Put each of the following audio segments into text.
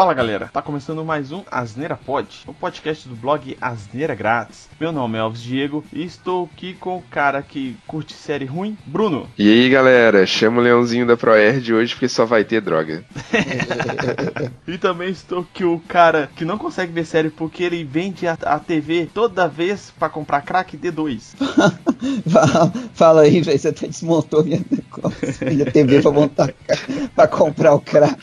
Fala galera, tá começando mais um Asneira Pod, o podcast do blog Asneira Grátis. Meu nome é Alves Diego e estou aqui com o cara que curte série ruim, Bruno. E aí galera, chama o Leãozinho da ProErd hoje porque só vai ter droga. e também estou aqui o cara que não consegue ver série porque ele vende a, a TV toda vez para comprar crack D2. Fala aí, velho, você até desmontou minha, minha TV pra montar pra comprar o crack.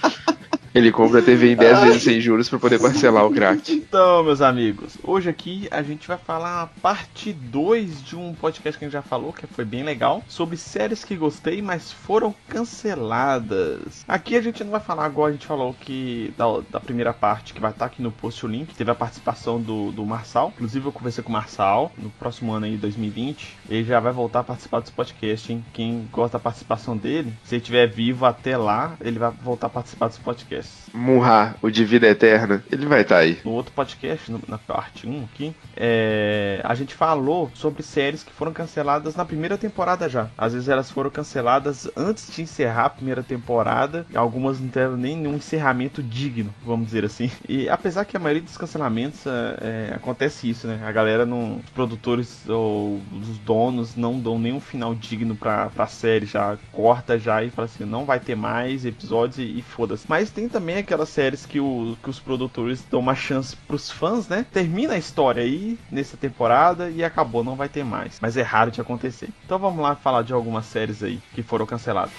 Ele compra a TV em 10 vezes sem juros para poder parcelar o crack. Então, meus amigos, hoje aqui a gente vai falar a parte 2 de um podcast que a gente já falou, que foi bem legal, sobre séries que gostei, mas foram canceladas. Aqui a gente não vai falar agora, a gente falou que da, da primeira parte, que vai estar aqui no post o link, teve a participação do, do Marçal. Inclusive eu conversei com o Marçal no próximo ano aí, 2020. Ele já vai voltar a participar desse podcast, hein? Quem gosta da participação dele, se ele estiver vivo até lá, ele vai voltar a participar desse podcast. Murra, o de vida eterna, ele vai estar tá aí. No outro podcast, na parte 1 aqui, é, a gente falou sobre séries que foram canceladas na primeira temporada já. Às vezes elas foram canceladas antes de encerrar a primeira temporada, algumas não tiveram nenhum encerramento digno, vamos dizer assim. E apesar que a maioria dos cancelamentos é, é, acontece isso, né? A galera não. Os produtores ou os donos não dão nenhum final digno pra, pra série, já corta já e fala assim, não vai ter mais episódios e, e foda-se. Mas tem também aquelas séries que, o, que os produtores dão uma chance pros fãs, né? Termina a história aí nessa temporada e acabou, não vai ter mais. Mas é raro de acontecer. Então vamos lá falar de algumas séries aí que foram canceladas.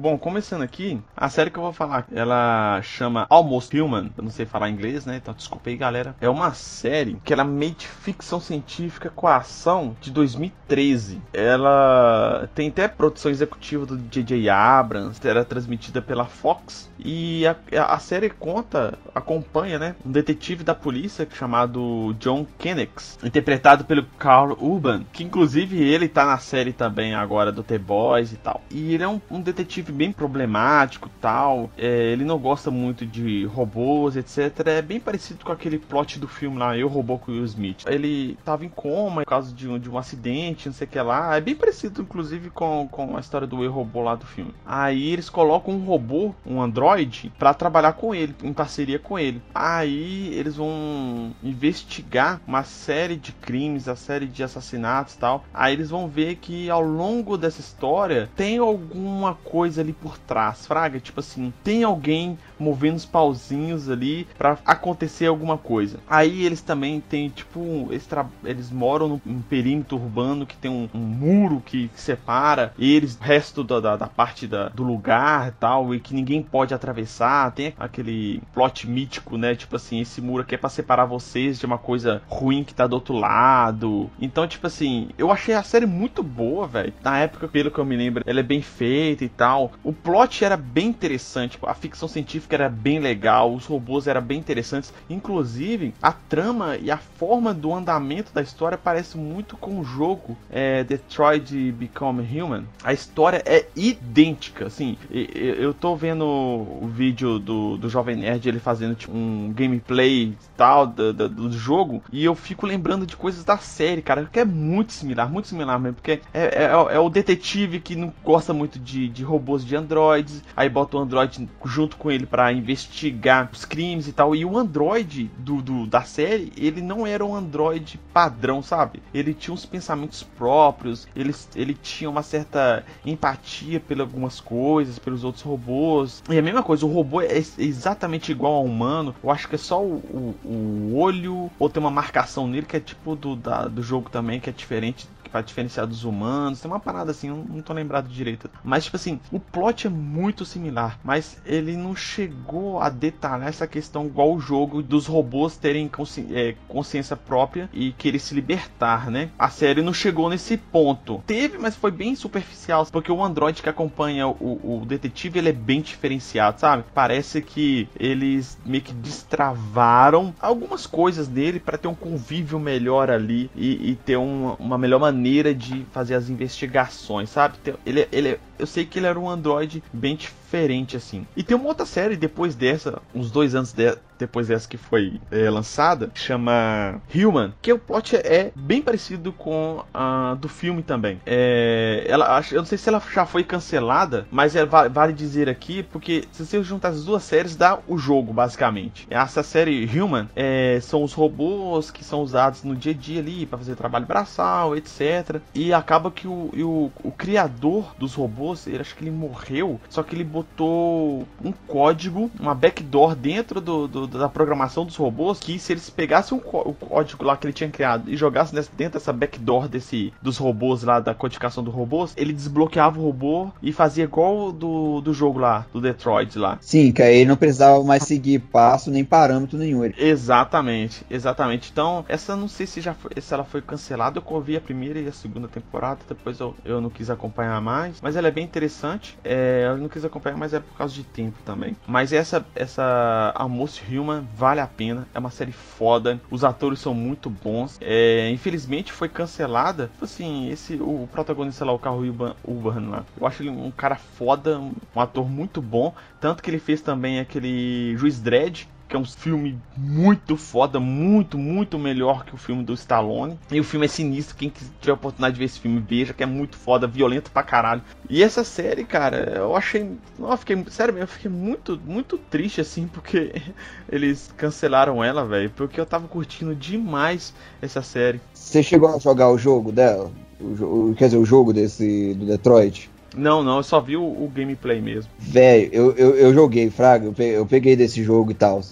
Bom, começando aqui, a série que eu vou falar, ela chama Almost Human. Eu não sei falar inglês, né? Então desculpa aí, galera. É uma série que ela é meio de ficção científica com a ação de 2013. Ela tem até produção executiva do J.J. Abrams, era é transmitida pela Fox. E a, a série conta, acompanha, né? Um detetive da polícia chamado John Kennex, interpretado pelo Carl Urban, que inclusive ele tá na série também agora do The Boys e tal. E ele é um, um detetive bem problemático tal. É, ele não gosta muito de robôs, etc. É bem parecido com aquele plot do filme lá, Eu Robô com Will Smith. Ele tava em coma por causa de um, de um acidente, não sei o que lá. É bem parecido, inclusive, com, com a história do Eu Robô lá do filme. Aí eles colocam um robô, um android, para trabalhar com ele, em parceria com ele. Aí eles vão investigar uma série de crimes, a série de assassinatos tal. Aí eles vão ver que ao longo dessa história tem alguma coisa ali por trás, fraga, tipo assim, tem alguém movendo os pauzinhos ali para acontecer alguma coisa. Aí eles também têm, tipo, eles, eles moram num, perímetro urbano que tem um, um muro que, que, separa eles, o resto da, da, da parte da, do lugar e tal, e que ninguém pode atravessar. Tem aquele plot mítico, né? Tipo assim, esse muro aqui é pra separar vocês de uma coisa ruim que tá do outro lado. Então, tipo assim, eu achei a série muito boa, velho. Na época, pelo que eu me lembro, ela é bem feita e tal. O plot era bem interessante, a ficção científica era bem legal, os robôs eram bem interessantes. Inclusive, a trama e a forma do andamento da história parece muito com o jogo é, Detroit Become Human. A história é idêntica, assim. Eu tô vendo o vídeo do, do Jovem Nerd ele fazendo tipo, um gameplay tal do, do, do, jogo e eu fico lembrando de coisas da série, cara, que é muito similar, muito similar mesmo, porque é, é, é o detetive que não gosta muito de, de robôs de androids, aí bota o android junto com ele para investigar os crimes e tal. E o android do, do, da série, ele não era um android padrão, sabe? Ele tinha uns pensamentos próprios, ele, ele tinha uma certa empatia pelas algumas coisas, pelos outros robôs. E a mesma coisa, o robô é exatamente igual ao humano. Eu acho que é só o, o, o olho, ou tem uma marcação nele que é tipo do, da, do jogo também, que é diferente para diferenciar dos humanos. Tem uma parada assim, não, tô lembrado direito. Mas, tipo assim, o plot é muito similar, mas ele não chegou a detalhar essa questão igual o jogo dos robôs terem consci é, consciência própria e querer se libertar, né? A série não chegou nesse ponto. Teve, mas foi bem superficial, porque o android que acompanha o, o detetive, ele é bem diferenciado, sabe? Parece que eles meio que destravaram algumas coisas dele para ter um convívio melhor ali e, e ter uma, uma melhor maneira maneira de fazer as investigações, sabe? Ele, ele eu sei que ele era um Android bem diferente, assim. E tem uma outra série depois dessa, uns dois anos de, depois dessa que foi é, lançada, chama Human, que o plot é bem parecido com a do filme também. É, ela, eu não sei se ela já foi cancelada, mas é, vale dizer aqui, porque se você juntar as duas séries, dá o jogo, basicamente. Essa série Human é, são os robôs que são usados no dia a dia ali para fazer trabalho braçal, etc. E acaba que o, o, o criador dos robôs, ele acho que ele morreu, só que ele botou um código, uma backdoor dentro do, do da programação dos robôs que se eles pegassem o, o código lá que ele tinha criado e jogassem dentro dessa backdoor desse dos robôs lá da codificação dos robôs, ele desbloqueava o robô e fazia igual do, do jogo lá, do Detroit lá. Sim, que aí ele não precisava mais seguir passo nem parâmetro nenhum. Exatamente, exatamente. Então, essa não sei se já foi, se ela foi cancelada, eu vi a primeira e a segunda temporada, depois eu, eu não quis acompanhar mais, mas ela é bem interessante. É, eu não quis acompanhar, mas é por causa de tempo também. Mas essa essa Almost Human vale a pena, é uma série foda, os atores são muito bons. É, infelizmente foi cancelada. Tipo assim, esse o protagonista lá, o Carl Urban, Urban lá, eu acho ele um cara foda, um ator muito bom, tanto que ele fez também aquele Juiz Dredd, que é um filme muito foda, muito, muito melhor que o filme do Stallone. E o filme é sinistro, quem tiver a oportunidade de ver esse filme, veja, que é muito foda, violento pra caralho. E essa série, cara, eu achei. Eu fiquei, sério, eu fiquei muito, muito triste, assim, porque eles cancelaram ela, velho. Porque eu tava curtindo demais essa série. Você chegou a jogar o jogo dela? O, quer dizer, o jogo desse do Detroit? Não, não, eu só vi o, o gameplay mesmo. Velho, eu, eu, eu, joguei, Fraga, eu peguei, eu peguei desse jogo e tal.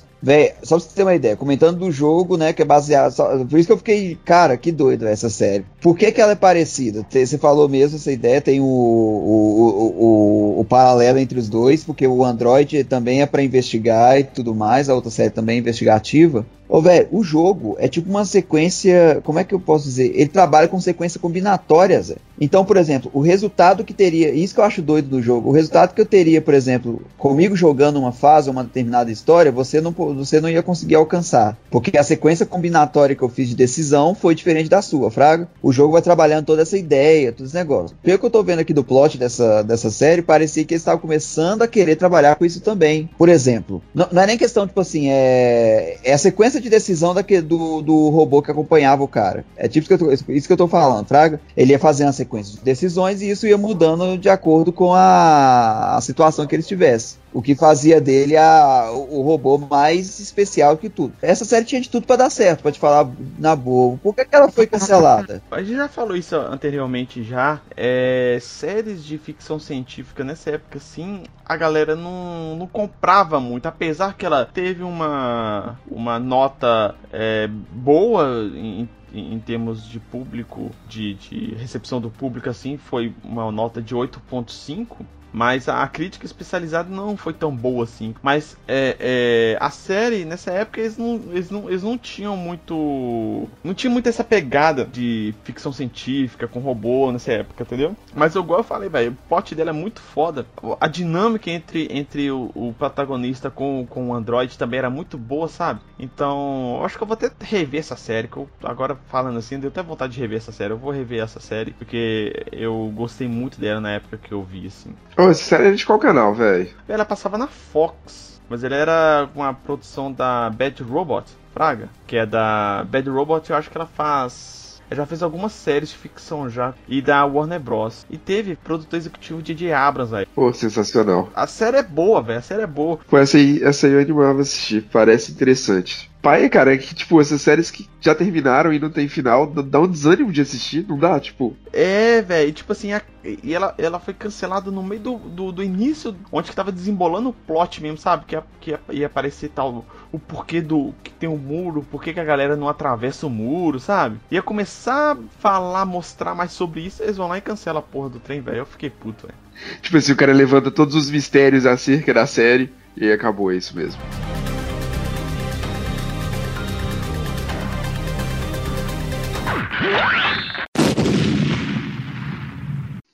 Só pra você ter uma ideia, comentando do jogo, né, que é baseado. Só, por isso que eu fiquei, cara, que doido essa série. Por que, que ela é parecida? Você falou mesmo essa ideia, tem o, o, o, o, paralelo entre os dois, porque o Android também é para investigar e tudo mais, a outra série também é investigativa. Ô, velho, o jogo é tipo uma sequência. Como é que eu posso dizer? Ele trabalha com sequência combinatória, Zé. Então, por exemplo, o resultado que teria. Isso que eu acho doido do jogo. O resultado que eu teria, por exemplo, comigo jogando uma fase uma determinada história, você não, você não ia conseguir alcançar. Porque a sequência combinatória que eu fiz de decisão foi diferente da sua, Fraga. O jogo vai trabalhando toda essa ideia, todo esse negócio. Pelo que eu tô vendo aqui do plot dessa, dessa série, parecia que eles estavam começando a querer trabalhar com isso também. Por exemplo, não, não é nem questão, tipo assim, é, é a sequência de decisão daquele, do, do robô que acompanhava o cara. É tipo isso que, eu tô falando, Fraga. Ele ia fazendo uma sequência de decisões e isso ia mudando de acordo com a, a situação que ele estivesse. O que fazia dele a, o, robô mais especial que tudo. Essa série tinha de tudo para dar certo, para te falar na boa. Por que, que, ela foi cancelada? A gente já falou isso anteriormente já. É, séries de ficção científica nessa época, sim, a galera não, não comprava muito. Apesar que ela teve uma, uma nota é, boa em, em termos de público, de, de, recepção do público, assim, foi uma nota de 8.5. Mas a crítica especializada não foi tão boa assim. Mas é, é, a série, nessa época, eles não, eles, não, eles não tinham muito. Não tinha muito essa pegada de ficção científica com robô nessa época, entendeu? Mas igual eu falei, velho, o plot dela é muito foda. A dinâmica entre, entre o, o, protagonista com, com o Android também era muito boa, sabe? Então, acho que eu vou até rever essa série. Que eu, agora falando assim, deu até vontade de rever essa série. Eu vou rever essa série porque eu gostei muito dela na época que eu vi, assim. Oh, essa série é de qual canal, velho? Ela passava na Fox, mas ele era uma produção da Bad Robot, Fraga, que é da Bad Robot, eu acho que ela faz ela já fez algumas séries de ficção já. E da Warner Bros. E teve produtor executivo de Abrams aí. Pô, sensacional. A série é boa, velho. A série é boa. Pô, essa aí, essa aí eu animava assistir. Parece interessante pai, cara, é que, tipo, essas séries que já terminaram e não tem final, dá um desânimo de assistir, não dá? Tipo. É, velho, tipo assim, a, e ela, ela foi cancelada no meio do, do, do, início, onde que tava desembolando o plot mesmo, sabe? Que ia, que ia, ia aparecer tal, o porquê do que tem um muro, por que a galera não atravessa o muro, sabe? Ia começar a falar, mostrar mais sobre isso, eles vão lá e cancelam a porra do trem, velho. Eu fiquei puto, velho. Tipo assim, o cara levanta todos os mistérios acerca da série e acabou, é isso mesmo.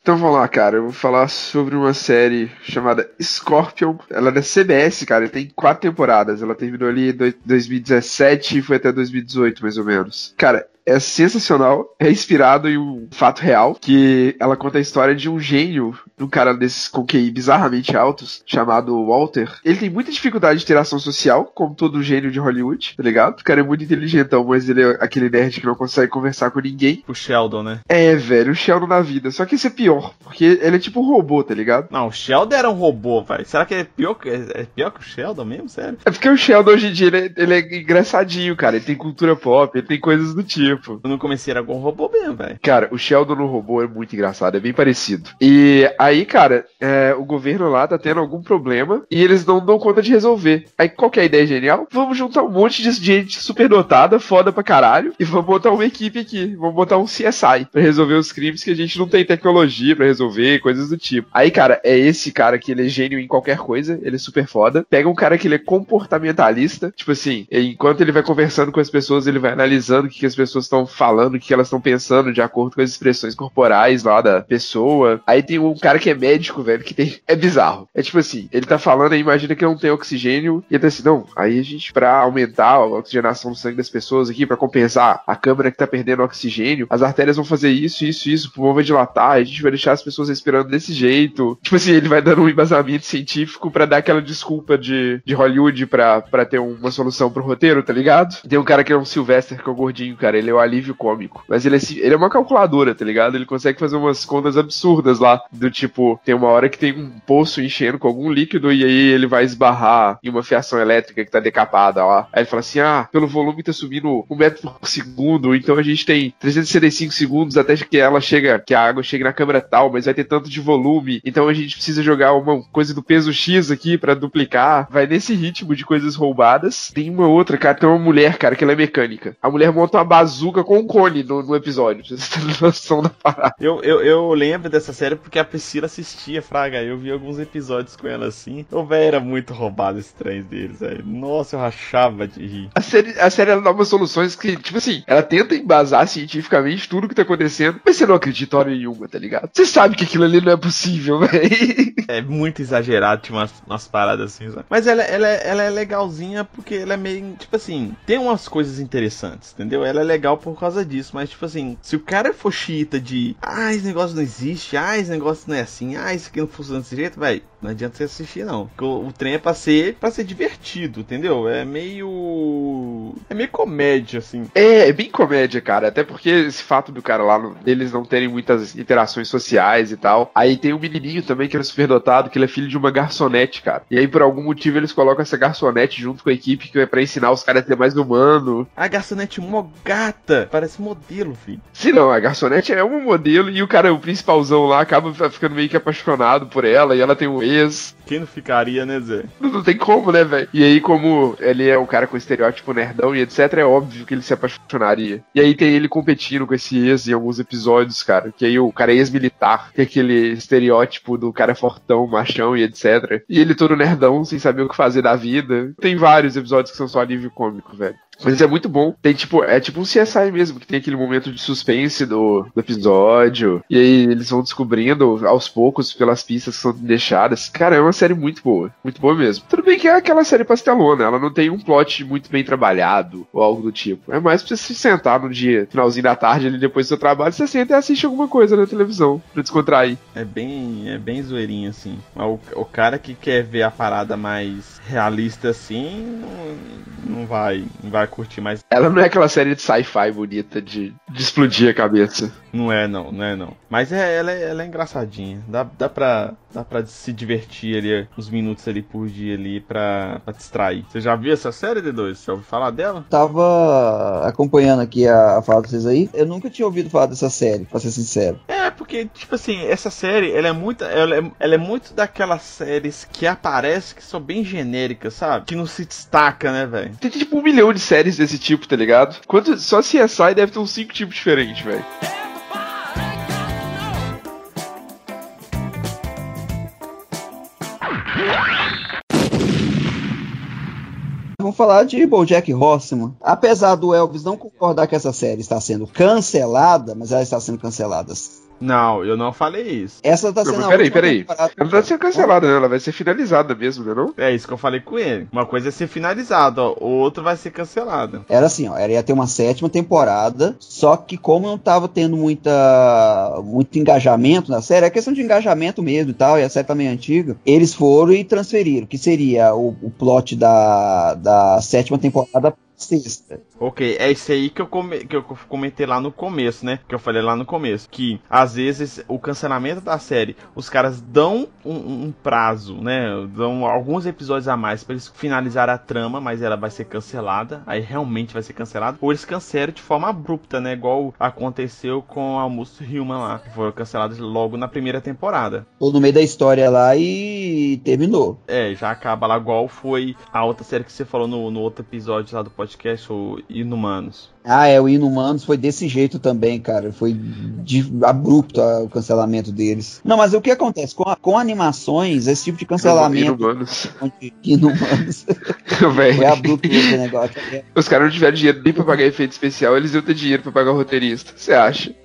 Então vamos lá, cara. Eu vou falar sobre uma série chamada Scorpion. Ela é da CBS, cara. Tem quatro temporadas. Ela terminou ali em 2017 e foi até 2018, mais ou menos. Cara, é sensacional, é inspirado em um fato real, que ela conta a história de um gênio um cara desses com QI bizarramente altos, chamado Walter. Ele tem muita dificuldade de interação social, como todo gênio de Hollywood, tá ligado? O cara é muito inteligentão, mas ele é aquele nerd que não consegue conversar com ninguém. O Sheldon, né? É, velho, o Sheldon na vida. Só que esse é pior, porque ele é tipo um robô, tá ligado? Não, o Sheldon era um robô, velho. Será que é pior, que- é pior que o Sheldon mesmo? Sério? É porque o Sheldon hoje em dia ele é, ele é engraçadinho, cara. Ele tem cultura pop, ele tem coisas do tipo. Eu não comecei era com um robô mesmo, velho. Cara, o Sheldon no robô é muito engraçado, é bem parecido. E aí, cara, é, o governo lá tá tendo algum problema e eles não dão conta de resolver. Aí qual que é a ideia genial? Vamos juntar um monte de gente superdotada, foda pra caralho, e vamos botar uma equipe aqui. Vamos botar um CSI pra resolver os crimes que a gente não tem tecnologia pra resolver, coisas do tipo. Aí, cara, é esse cara que ele é gênio em qualquer coisa, ele é super foda. Pega um cara que ele é comportamentalista, tipo assim, enquanto ele vai conversando com as pessoas, ele vai analisando o que, que as pessoas estão falando, o que elas estão pensando de acordo com as expressões corporais lá da pessoa. Aí tem um cara que é médico, velho, que tem. É bizarro. É tipo assim, ele tá falando aí, imagina que não tem oxigênio, e ele tá assim, não, aí a gente, pra aumentar a oxigenação do sangue das pessoas aqui, pra compensar a câmara que tá perdendo oxigênio, as artérias vão fazer isso, isso, isso, o pulmão vai dilatar, a gente vai deixar as pessoas respirando desse jeito. Tipo assim, ele vai dando um embasamento científico pra dar aquela desculpa de, de Hollywood pra ter uma solução pro roteiro, tá ligado? Tem um cara que é um Sylvester, que é o gordinho, cara, ele é o alívio cômico. Mas ele é, ele é uma calculadora, tá ligado? Ele consegue fazer umas contas absurdas lá, do tipo, tem uma hora que tem um poço enchendo com algum líquido e aí ele vai esbarrar em uma fiação elétrica que tá decapada lá. Aí ele fala assim: ah, pelo volume tá subindo um metro por segundo, então a gente tem 365 segundos até que ela chega, que a água chegue na câmera tal, mas vai ter tanto de volume, então a gente precisa jogar uma coisa do peso X aqui pra duplicar. Vai nesse ritmo de coisas roubadas. Tem uma outra, cara, tem uma mulher, cara, que ela é mecânica. A mulher monta uma bazuca com um cone no, no episódio. Vocês noção da parada. Eu, eu, eu lembro dessa série porque a Priscila assistia, Fraga. Eu vi alguns episódios com ela assim. O velho era muito roubado esse trem deles, velho. Nossa, eu rachava de rir. A série, a série ela dá umas soluções que, tipo assim, ela tenta embasar cientificamente tudo que tá acontecendo, mas você não acredita hora nenhuma, tá ligado? Você sabe que aquilo ali não é possível, velho. É muito exagerado, tinha umas, umas paradas assim, sabe? Mas ela, ela, é- ela é legalzinha porque ela é meio. Tipo assim, tem umas coisas interessantes, entendeu? Ela é legal por causa disso, mas tipo assim, se o cara for xiita de. Ah, esse negócio não existe, ah, esse negócio não é assim, ah, isso aqui não funciona desse jeito, velho. Não adianta você assistir, não. Porque o, o trem é pra ser, pra ser divertido, entendeu? É meio. É meio comédia, assim. É, é bem comédia, cara. Até porque esse fato do cara lá, deles não terem muitas interações sociais e tal. Aí tem um menininho também que era superdotado, que ele é filho de uma garçonete, cara. E aí, por algum motivo, eles colocam essa garçonete junto com a equipe que é pra ensinar os caras a ser mais humano. A garçonete mó gata, parece modelo, filho. Se não, a garçonete é um modelo e o cara, o principalzão lá, acaba ficando meio que apaixonado por ela e ela tem um ex. Quem não ficaria, né, Zé? Não, não tem como, né, velho? E aí, como ele é um cara com estereótipo nerdão e etc, é óbvio que ele se apaixonaria. E aí tem ele competindo com esse ex em alguns episódios, cara. Que aí o cara é ex-militar, que é aquele estereótipo do cara fortão, machão e etc. E ele todo nerdão, sem saber o que fazer da vida. Tem vários episódios que são só alívio cômico, velho. Mas é muito bom. Tem tipo, é tipo um CSI mesmo, que tem aquele momento de suspense do, do episódio. E aí eles vão descobrindo aos poucos pelas pistas que são deixadas. Cara, é uma série muito boa. Muito boa mesmo. Tudo bem que é aquela série pastelona, ela não tem um plot muito bem trabalhado ou algo do tipo. É mais pra você se sentar no dia, finalzinho da tarde ali depois do seu trabalho, você senta e assiste alguma coisa na televisão pra descontrair. É bem, é bem zoeirinho, assim. O, o cara que quer ver a parada mais realista assim, não, não vai, não vai curtir mais. Ela não é aquela série de sci-fi bonita de, de explodir a cabeça. Não é não, não é não. Mas é, ela, é, ela é engraçadinha. Dá, dá, pra, dá pra se divertir ali, uns minutos ali por dia ali pra, pra distrair. Você já viu essa série, D2? Você já ouviu falar dela? Tava acompanhando aqui a, a fala de vocês aí. Eu nunca tinha ouvido falar dessa série, pra ser sincero. É, porque, tipo assim, essa série, ela é muito. Ela é, ela é muito daquelas séries que aparece que são bem genéricas, sabe? Que não se destaca, né, velho? Tem tipo um milhão de séries desse tipo, tá ligado? Quanto, só CSI deve ter uns cinco tipos diferentes, velho. Vamos falar de BoJack Horseman. Apesar do Elvis não concordar que essa série está sendo cancelada, mas ela está sendo cancelada Não, eu não falei isso. Essa tá Não, sendo a peraí, última peraí. temporada. Ela não tá sendo cancelada, né? Ela vai ser finalizada mesmo, né? Não? É isso que eu falei com ele. Uma coisa é ser finalizado, ó. O outro vai ser cancelado. Era assim, ó, era ia ter uma sétima temporada, só que como não tava tendo muita muito engajamento na série, é questão de engajamento mesmo e tal, e a série tá meio antiga, eles foram e transferiram, que seria o, o plot da, da sétima temporada pra sexta. Ok, é isso aí que eu, come- que eu comentei lá no começo, né? Que eu falei lá no começo. Que às vezes o cancelamento da série, os caras dão um, um prazo, né? Dão alguns episódios a mais pra eles finalizar a trama, mas ela vai ser cancelada. Aí realmente vai ser cancelada. Ou eles cancelam de forma abrupta, né? Igual aconteceu com a Almost Human lá. Que foram canceladas logo na primeira temporada. Tô no meio da história lá e terminou. É, já acaba lá igual foi a outra série que você falou no, no outro episódio lá do podcast, o Inumanos. Ah, é, o Inumanos foi desse jeito também, cara. Foi de, abrupto ah, o cancelamento deles. Não, mas o que acontece? Com, a- com animações, esse tipo de cancelamento Inumanos. de Inumanos foi abrupto esse negócio. Os caras não tiveram dinheiro nem pra pagar efeito especial, eles iam ter dinheiro pra pagar o roteirista. Você acha?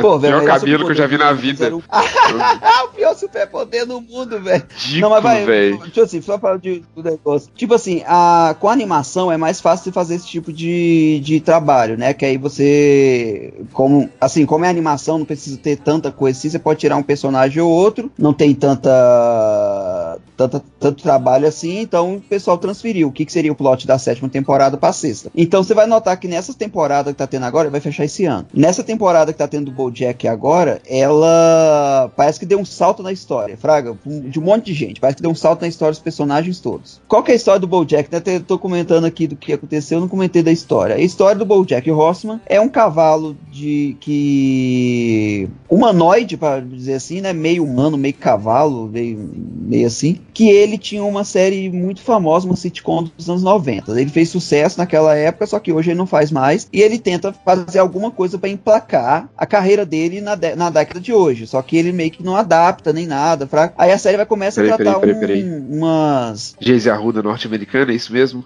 Pô, velho, o esse cabelo que eu já vi na vida. o- pior superpoder do mundo, velho. Não, mas vai, velho. tipo assim, só para de, do negócio. Tipo assim, a, com a animação é mais fácil de fazer esse tipo de, de trabalho, né? Que aí você, como, assim, como é animação, não precisa ter tanta coisa assim, você pode tirar um personagem ou outro, não tem tanta, tanta tanto trabalho assim, então o pessoal transferiu. O que, que seria o plot da sétima temporada pra sexta? Então você vai notar que nessa temporada que tá tendo agora, vai fechar esse ano. Nessa temporada que tá tendo do BoJack agora, ela parece que deu um salto na história, fraga, de um monte de gente. Parece que deu um salto na história dos personagens todos. Qual que é a história do BoJack? Né? Até Tô comentando aqui do que aconteceu, não comentei da história. A história do BoJack Horseman é um cavalo de que humanoide, para dizer assim, né? Meio humano, meio cavalo, meio, meio assim. Que ele tinha uma série muito famosa, uma sitcom dos anos 90. Ele fez sucesso naquela época, só que hoje ele não faz mais. E ele tenta fazer alguma coisa para emplacar a carreira dele na, dé- na década de hoje. Só que ele meio que não adapta nem nada. Fra... Aí a série vai começar a tratar peraí, peraí, um- umas. Geise Arruda norte-americana, é isso mesmo?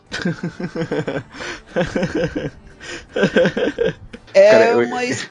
É Cara, eu- uma. es-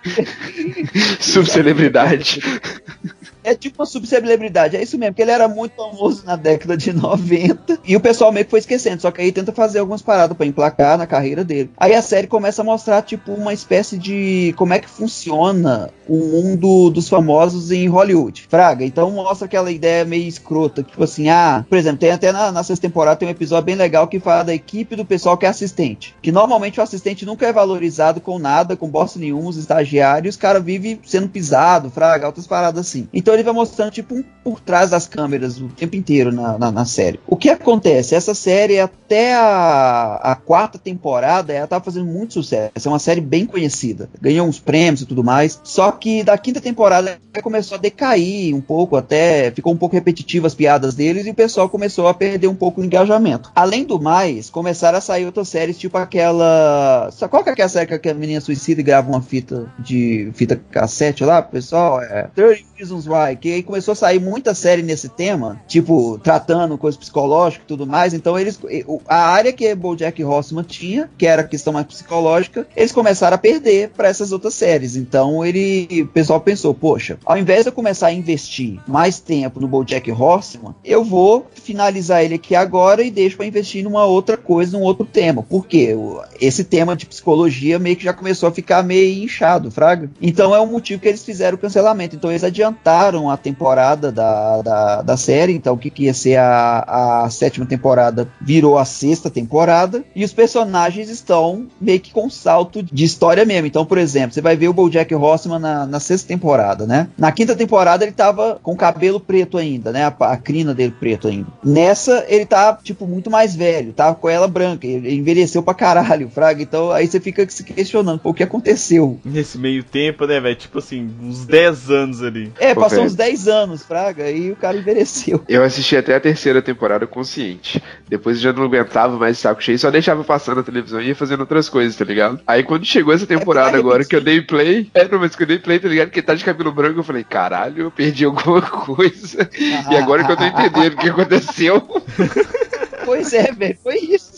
Subcelebridade. É tipo uma subcelebridade, é isso mesmo, porque ele era muito famoso na década de 90 e o pessoal meio que foi esquecendo, só que aí tenta fazer algumas paradas pra emplacar na carreira dele. Aí a série começa a mostrar, tipo, uma espécie de como é que funciona o mundo dos famosos em Hollywood. Fraga, então mostra aquela ideia meio escrota, tipo assim, ah, por exemplo, tem até na, na sexta temporada tem um episódio bem legal que fala da equipe do pessoal que é assistente. Que normalmente o assistente nunca é valorizado com nada, com bosta nenhuma, os estagiários, os caras vivem sendo pisado, fraga, outras paradas assim. Então ele vai mostrando, tipo, um por trás das câmeras o tempo inteiro na, na, na série. O que acontece? Essa série, até a, a quarta temporada, ela tá fazendo muito sucesso. É uma série bem conhecida. Ganhou uns prêmios e tudo mais. Só que da quinta temporada começou a decair um pouco, até ficou um pouco repetitiva as piadas deles e o pessoal começou a perder um pouco o engajamento. Além do mais, começaram a sair outras séries, tipo aquela. Qual que é aquela série que a menina suicida e grava uma fita de fita cassete lá, pessoal? É 30 Reasons Why, que aí começou a sair muita série nesse tema, tipo, tratando coisa psicológica e tudo mais. Então eles. o- A área que Bojack Horseman tinha, que era a questão mais psicológica, eles começaram a perder para essas outras séries. Então ele. O pessoal pensou, poxa, ao invés de eu começar a investir mais tempo no Bojack Horseman, eu vou finalizar ele aqui agora e deixo para investir numa outra coisa, num outro tema. Por quê? O- Esse tema de psicologia meio que já começou a ficar meio inchado, fraga. Então é um motivo que eles fizeram o cancelamento. Então eles adiantaram a temporada da, da, da série. Então o que, que ia ser a, a sétima temporada virou a sexta temporada. E os personagens estão meio que com salto de história mesmo. Então, por exemplo, você vai ver o Bojack Horseman na, na sexta temporada, né? Na quinta temporada ele tava com o cabelo preto ainda, né? A, a crina dele preto ainda. Nessa ele tá, tipo, muito mais velho. Tava com ela branca. Ele envelheceu pra caralho, fraga. Então aí você fica se questionando, pô, o que aconteceu? Nesse meio tempo, né, velho? Tipo assim, uns 10 anos ali. É, Pô, passou velho. uns 10 anos, fraga, e o cara envelheceu. Eu assisti até a terceira temporada consciente. Depois eu já não aguentava mais saco cheio, só deixava passando na televisão e ia fazendo outras coisas, tá ligado? Aí quando chegou essa temporada ficar agora que eu dei play, é, não, mas que eu dei play, tá ligado? Que tá de cabelo branco, eu falei, caralho, eu perdi alguma coisa. E agora que eu tô entendendo o que aconteceu. Pois é, velho, foi isso.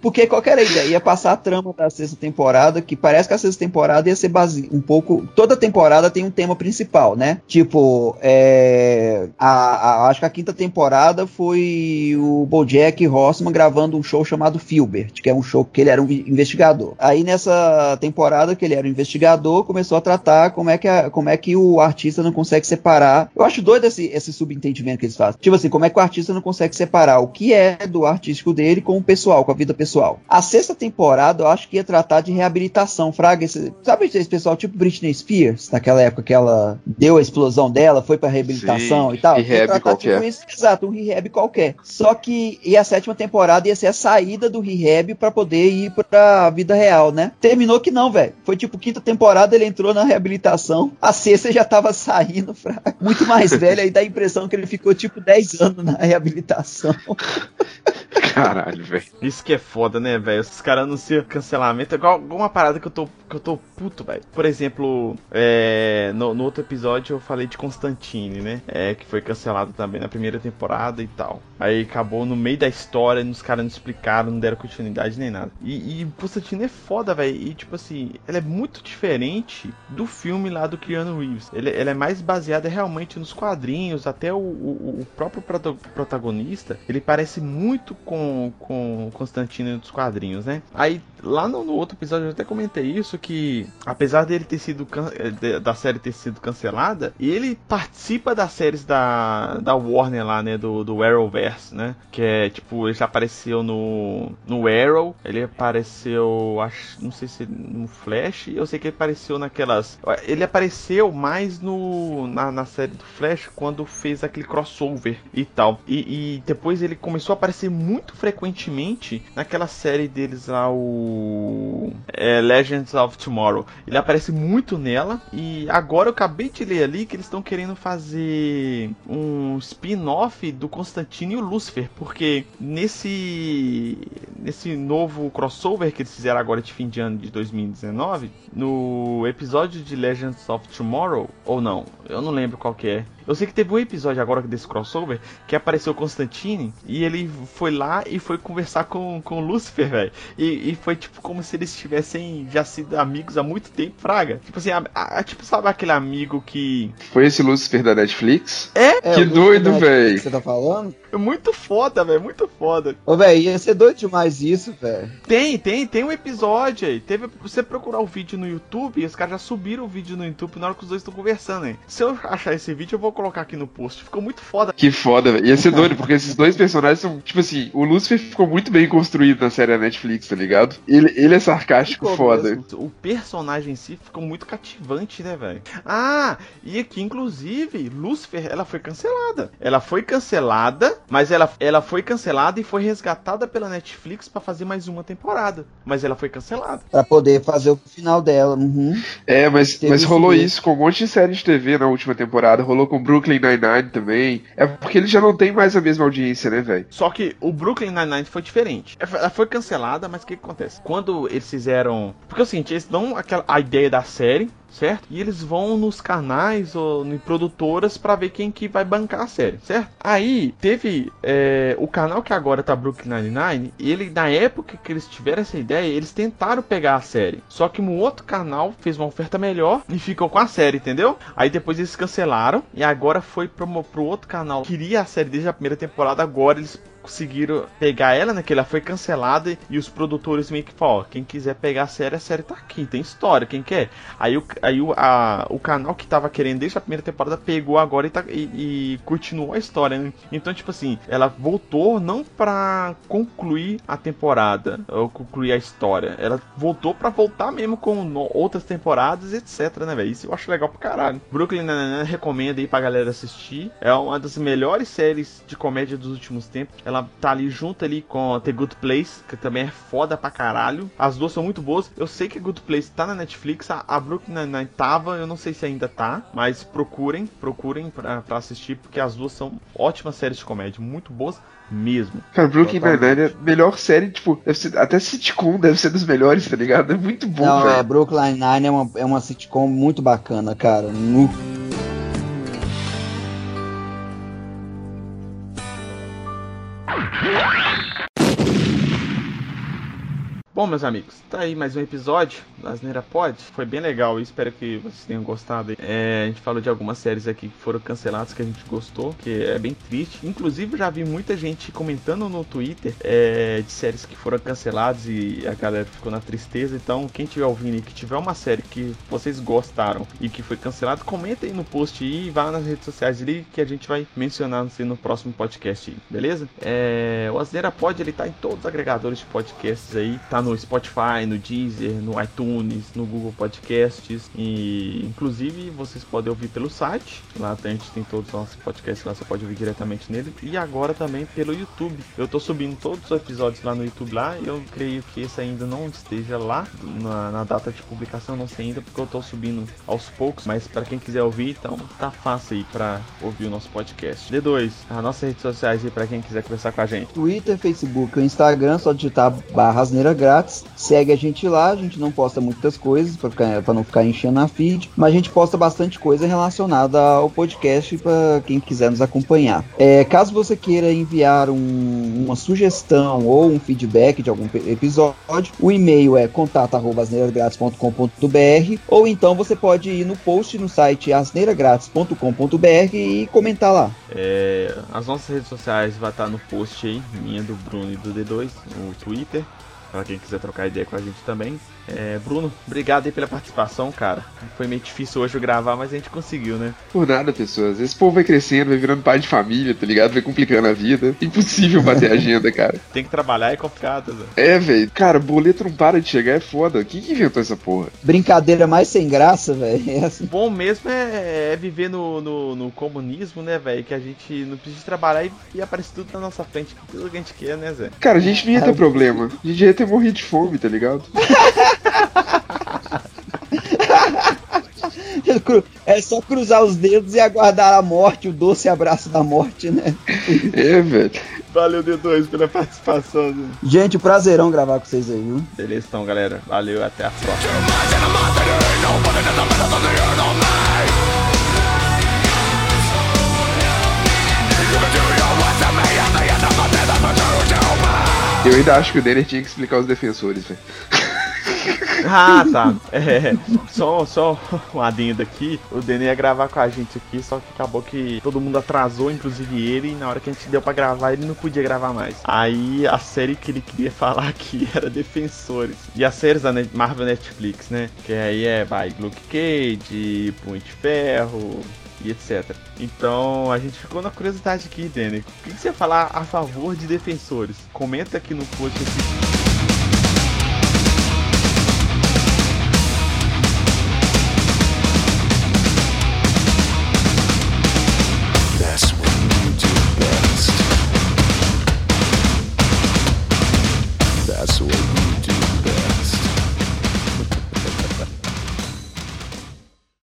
Porque qual que era a ideia? Ia passar a trama da sexta temporada, que parece que a sexta temporada ia ser base um pouco. Toda temporada tem um tema principal, né? Tipo, é, a, a, acho que a quinta temporada foi o Bojack Horseman gravando um show chamado Filbert, que é um show que ele era um investigador. Aí nessa temporada que ele era um investigador, começou a tratar como é que, a, como é que o artista não consegue separar. Eu acho doido esse, esse subentendimento que eles fazem. Tipo assim, como é que o artista não consegue separar o que é do artístico dele com o pessoal, com a vida pessoal. A sexta temporada eu acho que ia tratar de reabilitação, Fraga. Esse, sabe esse pessoal tipo Britney Spears, naquela época que ela deu a explosão dela, foi pra reabilitação Sim, e tal? Rehab qualquer. Tipo exato, um rehab qualquer. Só que e a sétima temporada ia ser a saída do rehab para poder ir pra vida real, né? Terminou que não, velho. Foi tipo quinta temporada, ele entrou na reabilitação. A sexta já tava saindo, fraga. Muito mais velho, aí dá a impressão que ele ficou tipo 10 anos na reabilitação. Caralho, velho. Isso que é foda, né, velho? Esses caras anunciam cancelamento. É igual, igual uma parada que eu tô, que eu tô puto, velho. Por exemplo, é, no, no, outro episódio eu falei de Constantine, né? É, que foi cancelado também na primeira temporada e tal. Aí acabou no meio da história, os caras não explicaram, não deram continuidade nem nada. E, e Constantine é foda, velho. E tipo assim, ele é muito diferente do filme lá do Keanu Reeves. Ele, ele é mais baseado realmente nos quadrinhos, até o, o, o próprio protagonista, ele parece muito com, com Constantino dos quadrinhos, né? Aí lá no, no, outro episódio eu até comentei isso que apesar dele ter sido eh, da série ter sido cancelada, ele participa das séries da, da Warner lá, né, do, do Arrowverse, né? Que é tipo, ele já apareceu no no Arrow, ele apareceu, acho, não sei se no Flash, eu sei que ele apareceu naquelas, ele apareceu mais no na, na série do Flash quando fez aquele crossover e tal. E, e depois ele começou a aparecer muito frequentemente naquela série deles lá, o é, Legends of Tomorrow. Ele aparece muito nela. E agora eu acabei de ler ali que eles estão querendo fazer um spin-off do Constantino e o Lucifer. Porque nesse, nesse novo crossover que eles fizeram agora de fim de ano de 2019, no episódio de Legends of Tomorrow, ou não, eu não lembro qual que é. Eu sei que teve um episódio agora desse crossover que apareceu o Constantine e ele foi lá e foi conversar com, com o Lucifer, velho. E, e, foi tipo como se eles tivessem já sido amigos há muito tempo, Fraga. Tipo assim, a, a, tipo, sabe aquele amigo que. Foi esse Lucifer da Netflix? É? é que doido, velho. Você tá falando? É muito foda, velho. Muito foda. Ô, velho, ia ser doido demais isso, velho. Tem, tem, tem um episódio aí. Teve. Você procurar o vídeo no YouTube, os caras já subiram o vídeo no YouTube na hora que os dois estão conversando, hein? Se eu achar esse vídeo, eu vou colocar aqui no post. Ficou muito foda. Que foda, velho. Ia ser doido, porque esses dois personagens são, tipo assim, o Lucifer ficou muito bem construído na série da Netflix, tá ligado? Ele, ele é sarcástico ficou foda. Mesmo. O personagem em si ficou muito cativante, né, velho? Ah, e aqui, inclusive, Lucifer, ela foi cancelada. Ela foi cancelada, mas ela, ela foi cancelada e foi resgatada pela Netflix para fazer mais uma temporada. Mas ela foi cancelada. Pra poder fazer o final dela. Uhum. É, mas, mas rolou isso com um monte de série de TV na última temporada. Rolou com Brooklyn Nine-Nine também. É porque ele já não tem mais a mesma audiência, né, velho? Só que o Brooklyn Nine-Nine foi diferente. Ela foi cancelada, mas o que, que acontece? Quando eles fizeram. Porque é o seguinte, eles dão aquela, a ideia da série, certo? E eles vão nos canais ou em produtoras para ver quem que vai bancar a série, certo? Aí teve é, o canal que agora tá Brooklyn Nine-Nine, ele na época que eles tiveram essa ideia, eles tentaram pegar a série. Só que um outro canal fez uma oferta melhor e ficou com a série, entendeu? Aí depois eles cancelaram e agora foi pro, pro outro canal. Queria a série desde a primeira temporada, agora eles conseguiram pegar ela, né? Que ela foi cancelada e os produtores meio que falam, ó, quem quiser pegar a série, a série tá aqui, tem história, quem quer? Aí, o, aí o, a, o canal que tava querendo desde a primeira temporada pegou agora e, tá, e, e continuou a história. Né? Então, tipo assim, ela voltou não pra concluir a temporada, ou concluir a história, ela voltou pra voltar mesmo com no, outras temporadas, etc, né, velho? Isso eu acho legal pra caralho. Brooklyn Nine-Nine recomendo aí pra galera assistir. É uma das melhores séries de comédia dos últimos tempos. Ela tá ali junto ali com The Good Place, que também é foda pra caralho. As duas são muito boas. Eu sei que The Good Place tá na Netflix, a, a Brooklyn Nine-Nine tava, eu não sei se ainda tá, mas procurem, procurem pra, pra assistir, porque as duas são ótimas séries de comédia, muito boas mesmo. Cara, Brooklyn Nine-Nine é a melhor série, tipo, deve ser, até sitcom deve ser dos melhores, tá ligado? É muito bom, Não, é, Brooklyn Nine é uma, é uma sitcom muito bacana, cara. No... Bom, meus amigos, tá aí mais um episódio da Asneira Pod. Foi bem legal espero que vocês tenham gostado. É, a gente falou de algumas séries aqui que foram canceladas que a gente gostou, que é bem triste. Inclusive, já vi muita gente comentando no Twitter é, de séries que foram canceladas e a galera ficou na tristeza. Então, quem tiver ouvindo e que tiver uma série que vocês gostaram e que foi cancelada, comenta aí no post e vá nas redes sociais ali que a gente vai mencionar assim, no próximo podcast beleza? É, o Asneira Pod ele tá em todos os agregadores de podcasts aí, tá no Spotify, no Deezer, no iTunes, no Google Podcasts e inclusive vocês podem ouvir pelo site, lá a gente tem todos os nossos podcasts lá, você pode ouvir diretamente nele e agora também pelo YouTube. Eu tô subindo todos os episódios lá no YouTube lá e eu creio que esse ainda não esteja lá na, na data de publicação, não sei ainda porque eu tô subindo aos poucos, mas para quem quiser ouvir, então tá fácil aí para ouvir o nosso podcast. D2, as nossas redes sociais aí para quem quiser conversar com a gente. Twitter, Facebook Instagram, só digitar barra asneira grátis. Segue a gente lá, a gente não posta muitas coisas para não ficar enchendo a feed, mas a gente posta bastante coisa relacionada ao podcast para quem quiser nos acompanhar. É, caso você queira enviar um, uma sugestão ou um feedback de algum episódio, o e-mail é contato@asneiragratis.com.br ou então você pode ir no post no site asneiragratis.com.br e comentar lá. É, as nossas redes sociais vai estar no post aí, minha do Bruno e do D2, no Twitter, para quem quiser trocar ideia com a gente também. É, Bruno, obrigado aí pela participação, cara. Foi meio difícil hoje gravar, mas a gente conseguiu, né? Por nada, pessoas. Esse povo vai crescendo, vai virando pai de família, tá ligado? Vai complicando a vida. Impossível bater a agenda, cara. Tem que trabalhar, é complicado, né? É, velho. Cara, boleto não para de chegar, é foda. Quem que inventou essa porra? Brincadeira mais sem graça, velho. É assim. Bom mesmo é, é viver no, no, no, comunismo, né, velho? Que a gente não precisa trabalhar e, e aparece tudo na nossa frente, tudo que a gente quer, né, Zé? Cara, a gente não ia ter problema. A gente ia ter morrido de fome, tá ligado? É só cruzar os dedos e aguardar a morte, o doce abraço da morte, né? É, velho. Valeu, D2, pela participação. Né? Gente, prazerão gravar com vocês aí, viu? Beleza, então, galera. Valeu, até a próxima. Eu ainda acho que o Denner tinha que explicar os defensores, velho. Ah, tá. É, só, só um adendo aqui. O Denner ia gravar com a gente aqui, só que acabou que todo mundo atrasou, inclusive ele, e na hora que a gente deu pra gravar, ele não podia gravar mais. Aí a série que ele queria falar aqui era Defensores. E as séries da Marvel Netflix, né? Que aí é, vai, Luke Cage, Punho de Ferro, e etc. Então a gente ficou na curiosidade aqui, Denner. O que você ia falar a favor de defensores? Comenta aqui no post aqui.